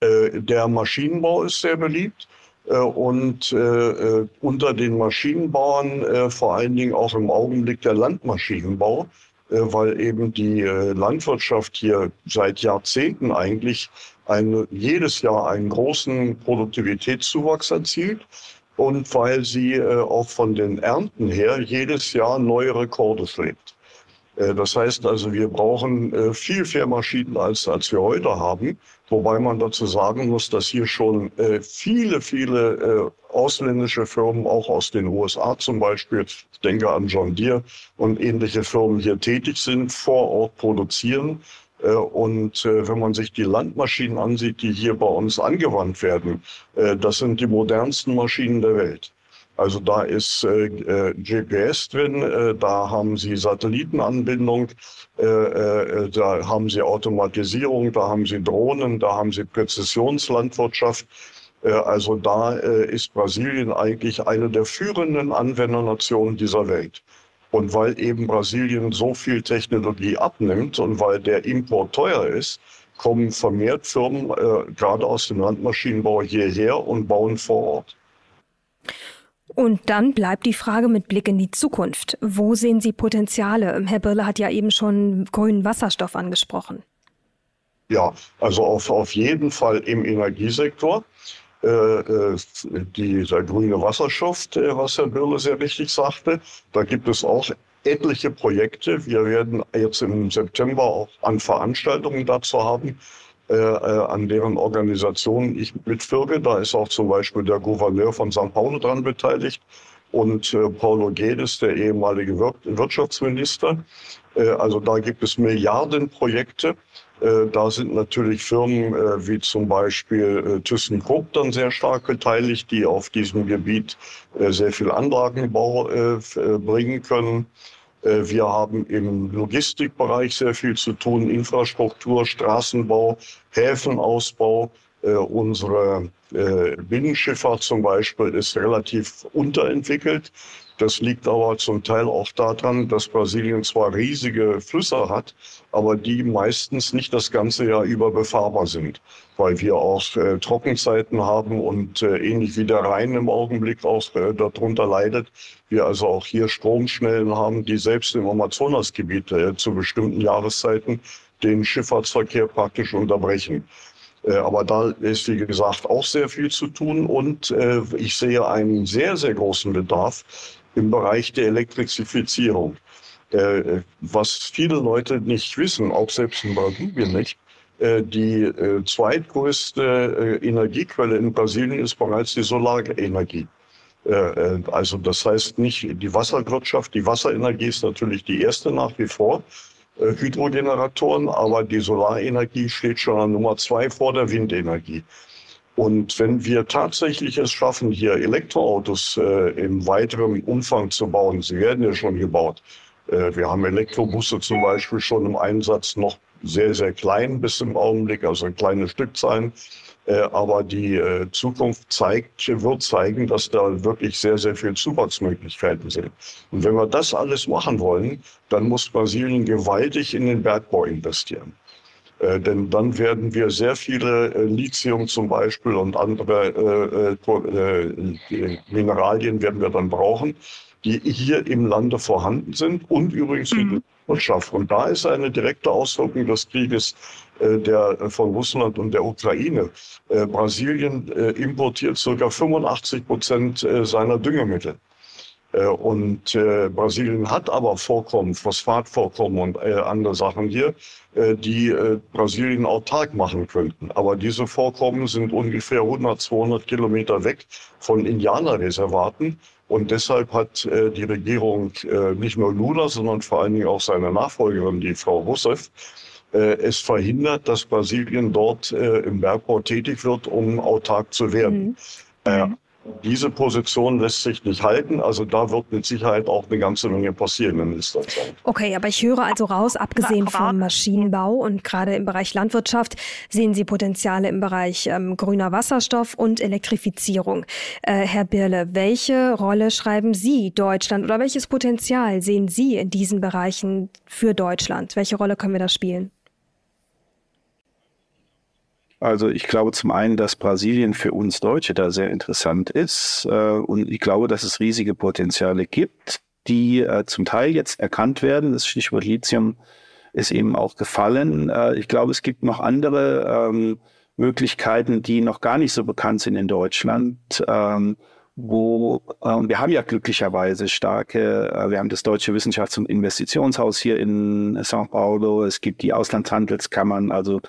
Äh, der Maschinenbau ist sehr beliebt. Äh, und äh, unter den Maschinenbauern äh, vor allen Dingen auch im Augenblick der Landmaschinenbau, weil eben die äh, Landwirtschaft hier seit Jahrzehnten eigentlich eine, jedes Jahr einen großen Produktivitätszuwachs erzielt und weil sie äh, auch von den Ernten her jedes Jahr neue Rekorde schlägt. Das heißt also, wir brauchen viel, mehr Maschinen, als, als wir heute haben. Wobei man dazu sagen muss, dass hier schon viele, viele ausländische Firmen, auch aus den USA zum Beispiel, ich denke an John Deere und ähnliche Firmen hier tätig sind, vor Ort produzieren. Äh, und äh, wenn man sich die Landmaschinen ansieht, die hier bei uns angewandt werden, äh, das sind die modernsten Maschinen der Welt. Also da ist GPS drin, da haben Sie Satellitenanbindung, da haben Sie Automatisierung, da haben Sie Drohnen, da haben Sie Präzisionslandwirtschaft. Äh, also da äh, ist Brasilien eigentlich eine der führenden Anwendernationen dieser Welt. Und weil eben Brasilien so viel Technologie abnimmt und weil der Import teuer ist, kommen vermehrt Firmen äh, gerade aus dem Landmaschinenbau hierher und bauen vor Ort. Und dann bleibt die Frage mit Blick in die Zukunft. Wo sehen Sie Potenziale? Herr Birle hat ja eben schon grünen Wasserstoff angesprochen. Ja, also auf, auf jeden Fall im Energiesektor. Äh, äh, dieser grüne Wasserstoff, was Herr Birle sehr richtig sagte. Da gibt es auch etliche Projekte. Wir werden jetzt im September auch an Veranstaltungen dazu haben, äh, äh, an deren Organisation ich mitwirke. Da ist auch zum Beispiel der Gouverneur von St. Paulo dran beteiligt und äh, Paulo Guedes, der ehemalige Wir Wirtschaftsminister. Äh, also da gibt es Milliardenprojekte. Äh, da sind natürlich Firmen äh, wie zum Beispiel äh, ThyssenKrupp dann sehr stark beteiligt, die auf diesem Gebiet äh, sehr viel Anlagenbau bringen können. Äh, wir haben im Logistikbereich sehr viel zu tun, Infrastruktur, Straßenbau, Häfenausbau. Äh, unsere äh, Binnenschifffahrt zum Beispiel ist relativ unterentwickelt. Das liegt aber zum Teil auch daran, dass Brasilien zwar riesige Flüsse hat, aber die meistens nicht das ganze Jahr über befahrbar sind, weil wir auch äh, Trockenzeiten haben und äh, ähnlich wie der Rhein im Augenblick auch äh, darunter leidet, wir also auch hier Stromschnellen haben, die selbst im Amazonasgebiet äh, zu bestimmten Jahreszeiten den Schifffahrtsverkehr praktisch unterbrechen. Äh, aber da ist, wie gesagt, auch sehr viel zu tun und äh, ich sehe einen sehr, sehr großen Bedarf im Bereich der Elektrifizierung. Äh, was viele Leute nicht wissen, auch selbst in Brasilien nicht, äh, die äh, zweitgrößte äh, Energiequelle in Brasilien ist bereits die Solarenergie. Äh, äh, also das heißt nicht die Wasserwirtschaft, die Wasserenergie ist natürlich die erste nach wie vor, Hydrogeneratoren, aber die Solarenergie steht schon an Nummer zwei vor der Windenergie. Und wenn wir tatsächlich es schaffen, hier Elektroautos äh, im weiteren Umfang zu bauen, sie werden ja schon gebaut. Äh, wir haben Elektrobusse zum Beispiel schon im Einsatz, noch sehr, sehr klein bis im Augenblick, also kleine Stückzahlen. Äh, aber die äh, Zukunft zeigt, wird zeigen, dass da wirklich sehr, sehr viele Zuwachsmöglichkeiten sind. Und wenn wir das alles machen wollen, dann muss Brasilien gewaltig in den Bergbau investieren. Äh, denn dann werden wir sehr viele äh, Lithium zum Beispiel und andere äh, äh, äh, Mineralien werden wir dann brauchen, die hier im Lande vorhanden sind und übrigens mhm. die Wirtschaft. Und da ist eine direkte Auswirkung des Krieges der, von Russland und der Ukraine. Brasilien importiert circa 85 Prozent seiner Düngemittel. Äh, und äh, Brasilien hat aber Vorkommen, Phosphatvorkommen und äh, andere Sachen hier, äh, die äh, Brasilien autark machen könnten. Aber diese Vorkommen sind ungefähr 100, 200 Kilometer weg von Indianerreservaten. Und deshalb hat äh, die Regierung äh, nicht nur Lula, sondern vor allen Dingen auch seine Nachfolgerin, die Frau Rousseff, äh, es verhindert, dass Brasilien dort äh, im Bergbau tätig wird, um autark zu werden. Mhm. Diese Position lässt sich nicht halten. Also da wird mit Sicherheit auch eine ganze Menge passieren in nächster Zeit. Okay, aber ich höre also raus, abgesehen vom Maschinenbau und gerade im Bereich Landwirtschaft sehen Sie Potenziale im Bereich ähm, grüner Wasserstoff und Elektrifizierung. Äh, Herr Birle, welche Rolle schreiben Sie Deutschland oder welches Potenzial sehen Sie in diesen Bereichen für Deutschland? Welche Rolle können wir da spielen? Also ich glaube zum einen, dass Brasilien für uns Deutsche da sehr interessant ist äh, und ich glaube, dass es riesige Potenziale gibt, die äh, zum Teil jetzt erkannt werden. Das Stichwort Lithium ist eben auch gefallen. Äh, ich glaube, es gibt noch andere ähm, Möglichkeiten, die noch gar nicht so bekannt sind in Deutschland. Ähm, wo äh, wir haben ja glücklicherweise starke, wir haben das Deutsche Wissenschafts- und Investitionshaus hier in São Paulo, es gibt die Auslandshandelskammern, also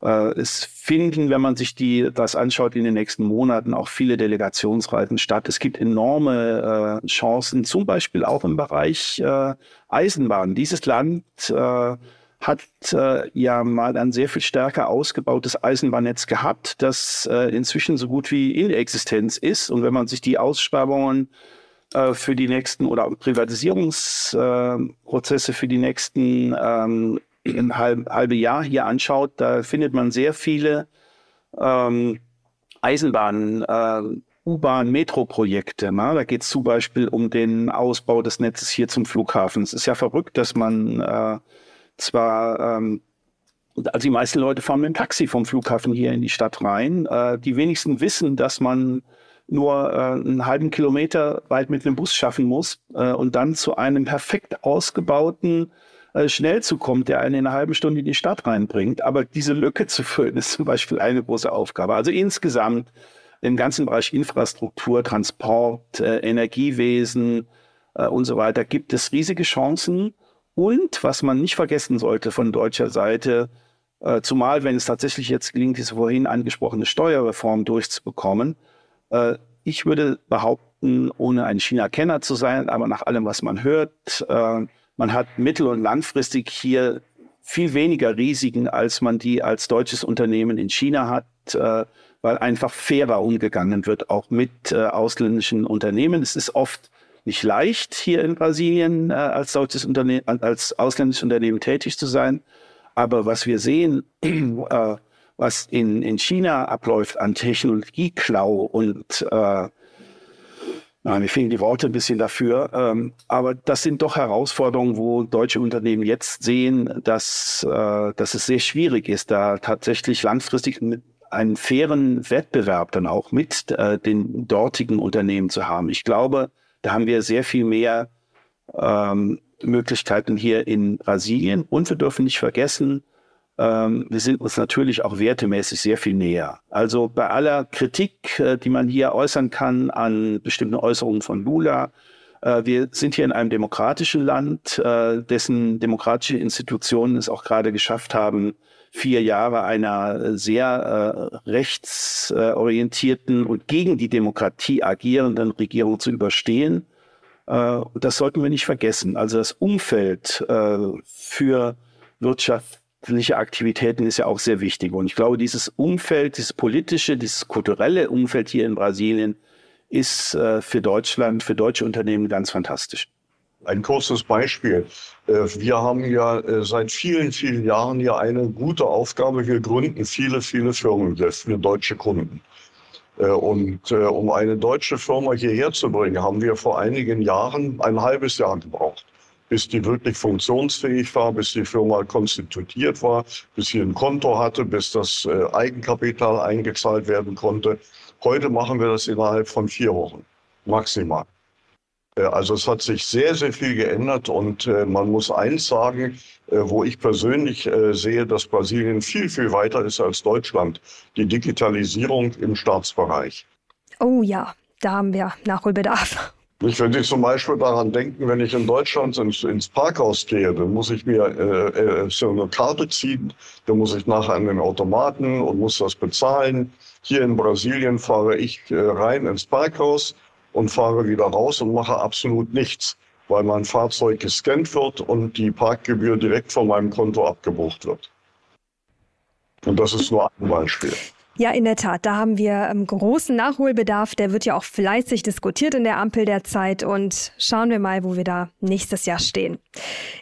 es finden, wenn man sich die, das anschaut, in den nächsten Monaten auch viele Delegationsreisen statt. Es gibt enorme äh, Chancen, zum Beispiel auch im Bereich äh, Eisenbahn. Dieses Land äh, hat äh, ja mal ein sehr viel stärker ausgebautes Eisenbahnnetz gehabt, das äh, inzwischen so gut wie in Existenz ist. Und wenn man sich die Aussparungen äh, für die nächsten oder Privatisierungsprozesse für die nächsten ähm, ein halb, halbe Jahr hier anschaut, da findet man sehr viele ähm, Eisenbahnen, äh, U-Bahn, Metro-Projekte. Da geht es zum Beispiel um den Ausbau des Netzes hier zum Flughafen. Es ist ja verrückt, dass man äh, zwar, ähm, also die meisten Leute fahren mit dem Taxi vom Flughafen hier in die Stadt rein. Äh, die wenigsten wissen, dass man nur äh, einen halben Kilometer weit mit einem Bus schaffen muss äh, und dann zu einem perfekt ausgebauten äh, schnell zu kommen, der einen in einer halben Stunde in die Stadt reinbringt. Aber diese Lücke zu füllen, (laughs) ist zum Beispiel eine große Aufgabe. Also insgesamt im ganzen Bereich Infrastruktur, Transport, äh, Energiewesen, äh, und so weiter, gibt es riesige Chancen. Und was man nicht vergessen sollte von deutscher Seite, zumal wenn es tatsächlich jetzt gelingt, diese vorhin angesprochene Steuerreform durchzubekommen, ich würde behaupten, ohne ein China-Kenner zu sein, aber nach allem, was man hört, man hat mittel- und langfristig hier viel weniger Risiken, als man die als deutsches Unternehmen in China hat, äh, weil einfach fairer umgegangen wird, auch mit äh, ausländischen Unternehmen. Es ist oft nicht leicht, hier in Brasilien äh, als deutsches Unternehmen, als ausländisches Unternehmen tätig zu sein. Aber was wir sehen, (clears throat) äh, was in, in China abläuft an Technologieklau und äh, na, mir fehlen die Worte ein bisschen dafür. Ähm, aber das sind doch Herausforderungen, wo deutsche Unternehmen jetzt sehen, dass, äh, dass es sehr schwierig ist, da tatsächlich langfristig einen fairen Wettbewerb dann auch mit äh, den dortigen Unternehmen zu haben. Ich glaube, da haben wir sehr viel mehr ähm, Möglichkeiten hier in Brasilien. Und wir dürfen nicht vergessen, ähm, wir sind uns natürlich auch wertemäßig sehr viel näher. Also bei aller Kritik, äh, die man hier äußern kann an bestimmten Äußerungen von Lula, äh, wir sind hier in einem demokratischen Land, äh, dessen demokratische Institutionen es auch gerade geschafft haben, vier Jahre einer sehr äh, rechtsorientierten und gegen die Demokratie agierenden Regierung zu überstehen. Äh, das sollten wir nicht vergessen. Also das Umfeld äh, für Wirtschaft wirtschaftliche Aktivitäten ist ja auch sehr wichtig. Und ich glaube, dieses Umfeld, dieses politische, dieses kulturelle Umfeld hier in Brasilien ist äh, für Deutschland, für deutsche Unternehmen ganz fantastisch. Ein kurzes Beispiel. Äh, wir haben ja äh, seit vielen, vielen Jahren ja eine gute Aufgabe. Wir gründen viele, viele Firmen für deutsche Kunden. Äh, und um eine deutsche Firma hierher zu bringen, haben wir vor einigen Jahren ein halbes Jahr gebraucht bis die wirklich funktionsfähig war, bis die Firma konstituiert war, bis sie ein Konto hatte, bis das äh, Eigenkapital eingezahlt werden konnte. Heute machen wir das innerhalb von vier Wochen, maximal. Äh, also es hat sich sehr, sehr viel geändert und äh, man muss eins sagen, wo ich persönlich sehe, dass Brasilien viel, viel weiter ist als Deutschland, die Digitalisierung im Staatsbereich. Oh ja, da haben wir Nachholbedarf. Wenn Sie zum Beispiel daran denken, wenn ich in Deutschland ins, ins Parkhaus gehe, dann muss ich mir äh, äh, so eine Karte ziehen, dann muss ich nachher an den Automaten und muss das bezahlen. Hier in Brasilien fahre ich äh, rein ins Parkhaus und fahre wieder raus und mache absolut nichts, weil mein Fahrzeug gescannt wird und die Parkgebühr direkt von meinem Konto abgebucht wird. Und das ist nur ein Beispiel. Ja, in der Tat. Da haben wir ähm, großen Nachholbedarf. Der wird ja auch fleißig diskutiert in der Ampel der Zeit. Und schauen wir mal, wo wir da nächstes Jahr stehen.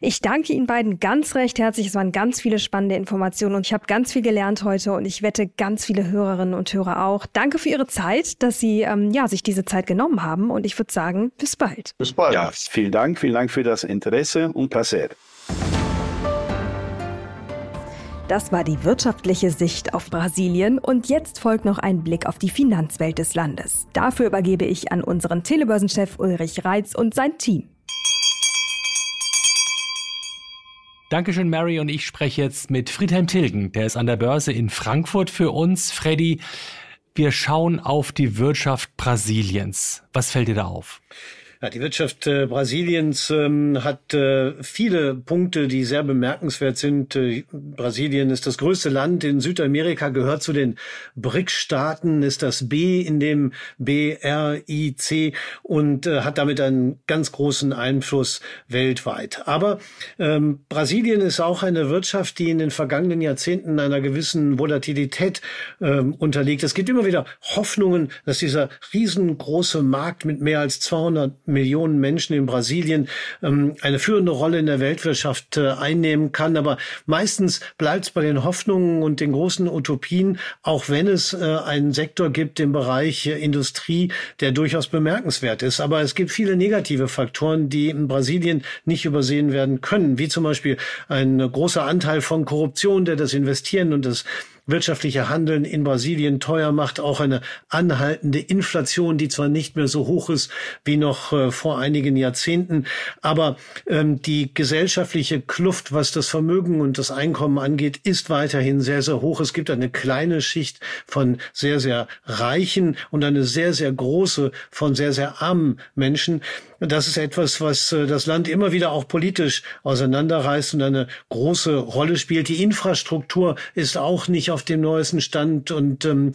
Ich danke Ihnen beiden ganz recht herzlich. Es waren ganz viele spannende Informationen und ich habe ganz viel gelernt heute und ich wette ganz viele Hörerinnen und Hörer auch. Danke für Ihre Zeit, dass Sie ähm, ja, sich diese Zeit genommen haben. Und ich würde sagen, bis bald. Bis bald. Ja, vielen Dank. Vielen Dank für das Interesse und Placer. Das war die wirtschaftliche Sicht auf Brasilien und jetzt folgt noch ein Blick auf die Finanzwelt des Landes. Dafür übergebe ich an unseren Telebörsenchef Ulrich Reitz und sein Team. Dankeschön, Mary. Und ich spreche jetzt mit Friedhelm Tilgen. Der ist an der Börse in Frankfurt für uns. Freddy, wir schauen auf die Wirtschaft Brasiliens. Was fällt dir da auf? Ja, die Wirtschaft äh, Brasiliens ähm, hat äh, viele Punkte, die sehr bemerkenswert sind. Äh, Brasilien ist das größte Land in Südamerika, gehört zu den BRIC-Staaten, ist das B in dem BRIC und äh, hat damit einen ganz großen Einfluss weltweit. Aber ähm, Brasilien ist auch eine Wirtschaft, die in den vergangenen Jahrzehnten einer gewissen Volatilität ähm, unterliegt. Es gibt immer wieder Hoffnungen, dass dieser riesengroße Markt mit mehr als 200 Millionen Menschen in Brasilien ähm, eine führende Rolle in der Weltwirtschaft äh, einnehmen kann. Aber meistens bleibt es bei den Hoffnungen und den großen Utopien, auch wenn es äh, einen Sektor gibt im Bereich äh, Industrie, der durchaus bemerkenswert ist. Aber es gibt viele negative Faktoren, die in Brasilien nicht übersehen werden können, wie zum Beispiel ein großer Anteil von Korruption, der das Investieren und das wirtschaftliche Handeln in Brasilien teuer macht, auch eine anhaltende Inflation, die zwar nicht mehr so hoch ist wie noch äh, vor einigen Jahrzehnten, aber ähm, die gesellschaftliche Kluft, was das Vermögen und das Einkommen angeht, ist weiterhin sehr, sehr hoch. Es gibt eine kleine Schicht von sehr, sehr reichen und eine sehr, sehr große von sehr, sehr armen Menschen. Das ist etwas, was äh, das Land immer wieder auch politisch auseinanderreißt und eine große Rolle spielt. Die Infrastruktur ist auch nicht auf dem neuesten Stand und ähm,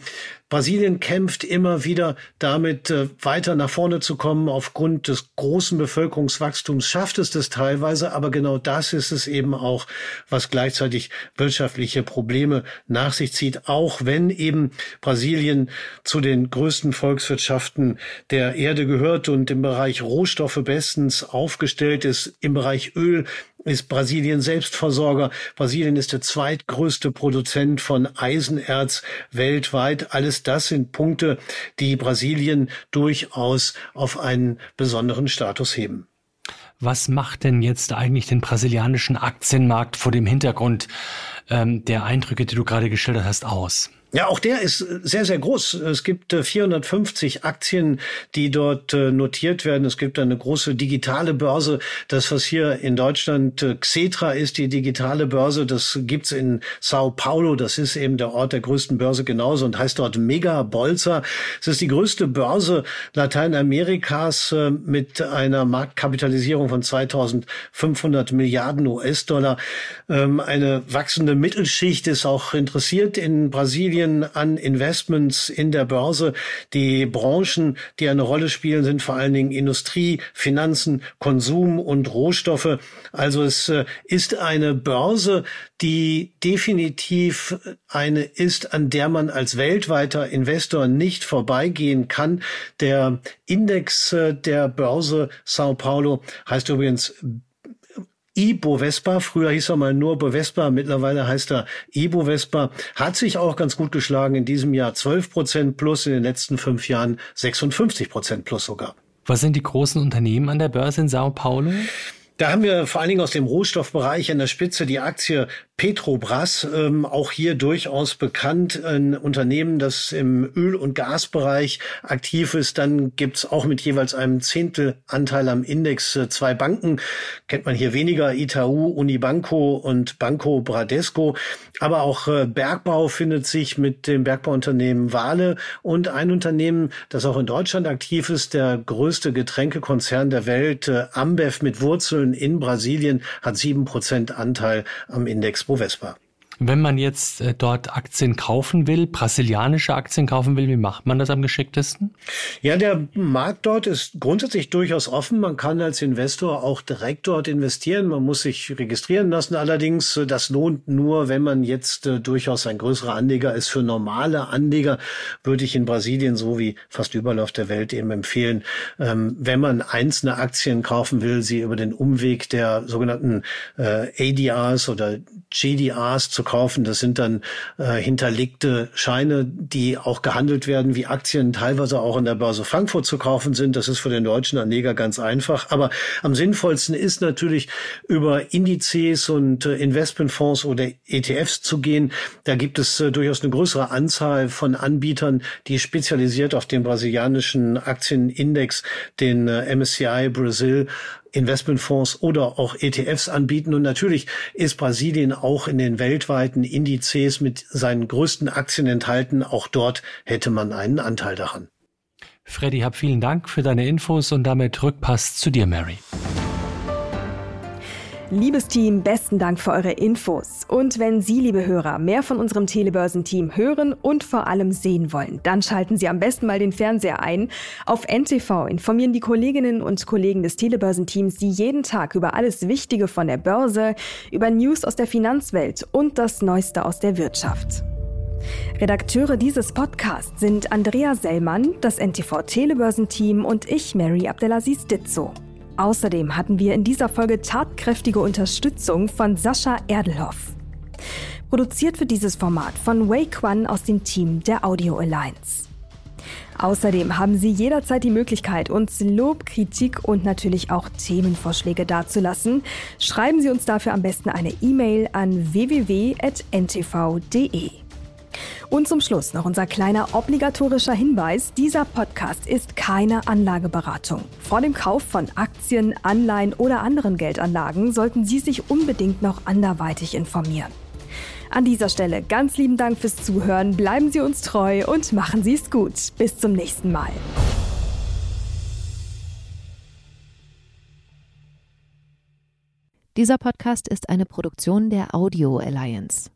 Brasilien kämpft immer wieder damit, äh, weiter nach vorne zu kommen. Aufgrund des großen Bevölkerungswachstums schafft es das teilweise, aber genau das ist es eben auch, was gleichzeitig wirtschaftliche Probleme nach sich zieht, auch wenn eben Brasilien zu den größten Volkswirtschaften der Erde gehört und im Bereich Rohstoffe bestens aufgestellt ist. Im Bereich Öl ist Brasilien Selbstversorger. Brasilien ist der zweitgrößte Produzent von Eisenerz weltweit. Alles das sind Punkte, die Brasilien durchaus auf einen besonderen Status heben. Was macht denn jetzt eigentlich den brasilianischen Aktienmarkt vor dem Hintergrund ähm, der Eindrücke, die du gerade geschildert hast, aus? Ja, auch der ist sehr, sehr groß. Es gibt 450 äh, Aktien, die dort äh, notiert werden. Es gibt eine große digitale Börse. Das, was hier in Deutschland äh, Xetra ist, die digitale Börse, das gibt's in Sao Paulo. Das ist eben der Ort der größten Börse genauso und heißt dort Mega Bolsa. Es ist die größte Börse Lateinamerikas mit einer Marktkapitalisierung von 2500 Milliarden US-Dollar. Ähm, eine wachsende Mittelschicht ist auch interessiert in Brasilien Brasilien an Investments in der Börse. Die Branchen, die eine Rolle spielen, sind vor allen Dingen Industrie, Finanzen, Konsum und Rohstoffe. Also es äh, ist eine Börse, die definitiv eine ist, an der man als weltweiter Investor nicht vorbeigehen kann. Der Index äh, der Börse Sao Paulo heißt übrigens Ibovespa, früher hieß er mal nur Bovespa, mittlerweile heißt er Ibovespa, hat sich auch ganz gut geschlagen. In diesem Jahr 12 Prozent plus, in den letzten fünf Jahren 56 Prozent plus sogar. Was sind die großen Unternehmen an der Börse in Sao Paulo? Da haben wir vor allen Dingen aus dem Rohstoffbereich an der Spitze die Aktie Petrobras, ähm, auch hier durchaus bekannt, ein Unternehmen, das im Öl- und Gasbereich aktiv ist. Dann gibt's auch mit jeweils einem Zehntel Anteil am Index äh, zwei Banken. Kennt man hier weniger, Itaú, Unibanco und Banco Bradesco. Aber auch äh, Bergbau findet sich mit dem Bergbauunternehmen Wale und ein Unternehmen, das auch in Deutschland aktiv ist, der größte Getränkekonzern der Welt, äh, Ambev mit Wurzeln in Brasilien, hat sieben Prozent Anteil am Index Expo Vespa. Wenn man jetzt äh, dort Aktien kaufen will, brasilianische Aktien kaufen will, wie macht man das am geschicktesten? Ja, der Markt dort ist grundsätzlich durchaus offen. Man kann als Investor auch direkt dort investieren. Man muss sich registrieren lassen. Allerdings, äh, das lohnt nur, wenn man jetzt äh, durchaus ein größerer Anleger ist. Für normale Anleger würde ich in Brasilien, so wie fast überall auf der Welt, eben empfehlen, ähm, wenn man einzelne Aktien kaufen will, sie über den Umweg der sogenannten ADRs oder GDRs zu kaufen. Das sind dann äh, hinterlegte Scheine, die auch gehandelt werden wie Aktien, teilweise auch in der Börse Frankfurt zu kaufen sind. Das ist für den deutschen Anleger ganz einfach. Aber am sinnvollsten ist natürlich über Indizes und äh, Investmentfonds oder ETFs zu gehen. Da gibt es äh, durchaus eine größere Anzahl von Anbietern, die spezialisiert auf den brasilianischen Aktienindex, den äh, MSCI Brazil Investmentfonds oder auch ETFs anbieten. Und natürlich ist Brasilien auch in den weltweiten Indizes mit seinen größten Aktien enthalten. Auch dort hätte man einen Anteil daran. Freddy, hab vielen Dank für deine Infos und damit Rückpass zu dir, Mary. Liebes Team, besten Dank für eure Infos. Und wenn Sie, liebe Hörer, mehr von unserem Telebörsenteam hören und vor allem sehen wollen, dann schalten Sie am besten mal den Fernseher ein. Auf NTV informieren die Kolleginnen und Kollegen des Telebörsenteams Sie jeden Tag über alles Wichtige von der Börse, über News aus der Finanzwelt und das Neueste aus der Wirtschaft. Redakteure dieses Podcasts sind Andrea Sellmann, das NTV Telebörsenteam und ich, Mary Abdelaziz Ditzo. Außerdem hatten wir in dieser Folge tatkräftige Unterstützung von Sascha Erdelhoff. Produziert wird dieses Format von Wei Quan aus dem Team der Audio Alliance. Außerdem haben Sie jederzeit die Möglichkeit, uns Lob, Kritik und natürlich auch Themenvorschläge dazulassen. Schreiben Sie uns dafür am besten eine E-Mail an www.ntv.de. Und zum Schluss noch unser kleiner obligatorischer Hinweis. Dieser Podcast ist keine Anlageberatung. Vor dem Kauf von Aktien, Anleihen oder anderen Geldanlagen sollten Sie sich unbedingt noch anderweitig informieren. An dieser Stelle ganz lieben Dank fürs Zuhören, bleiben Sie uns treu und machen Sie es gut. Bis zum nächsten Mal. Dieser Podcast ist eine Produktion der Audio Alliance.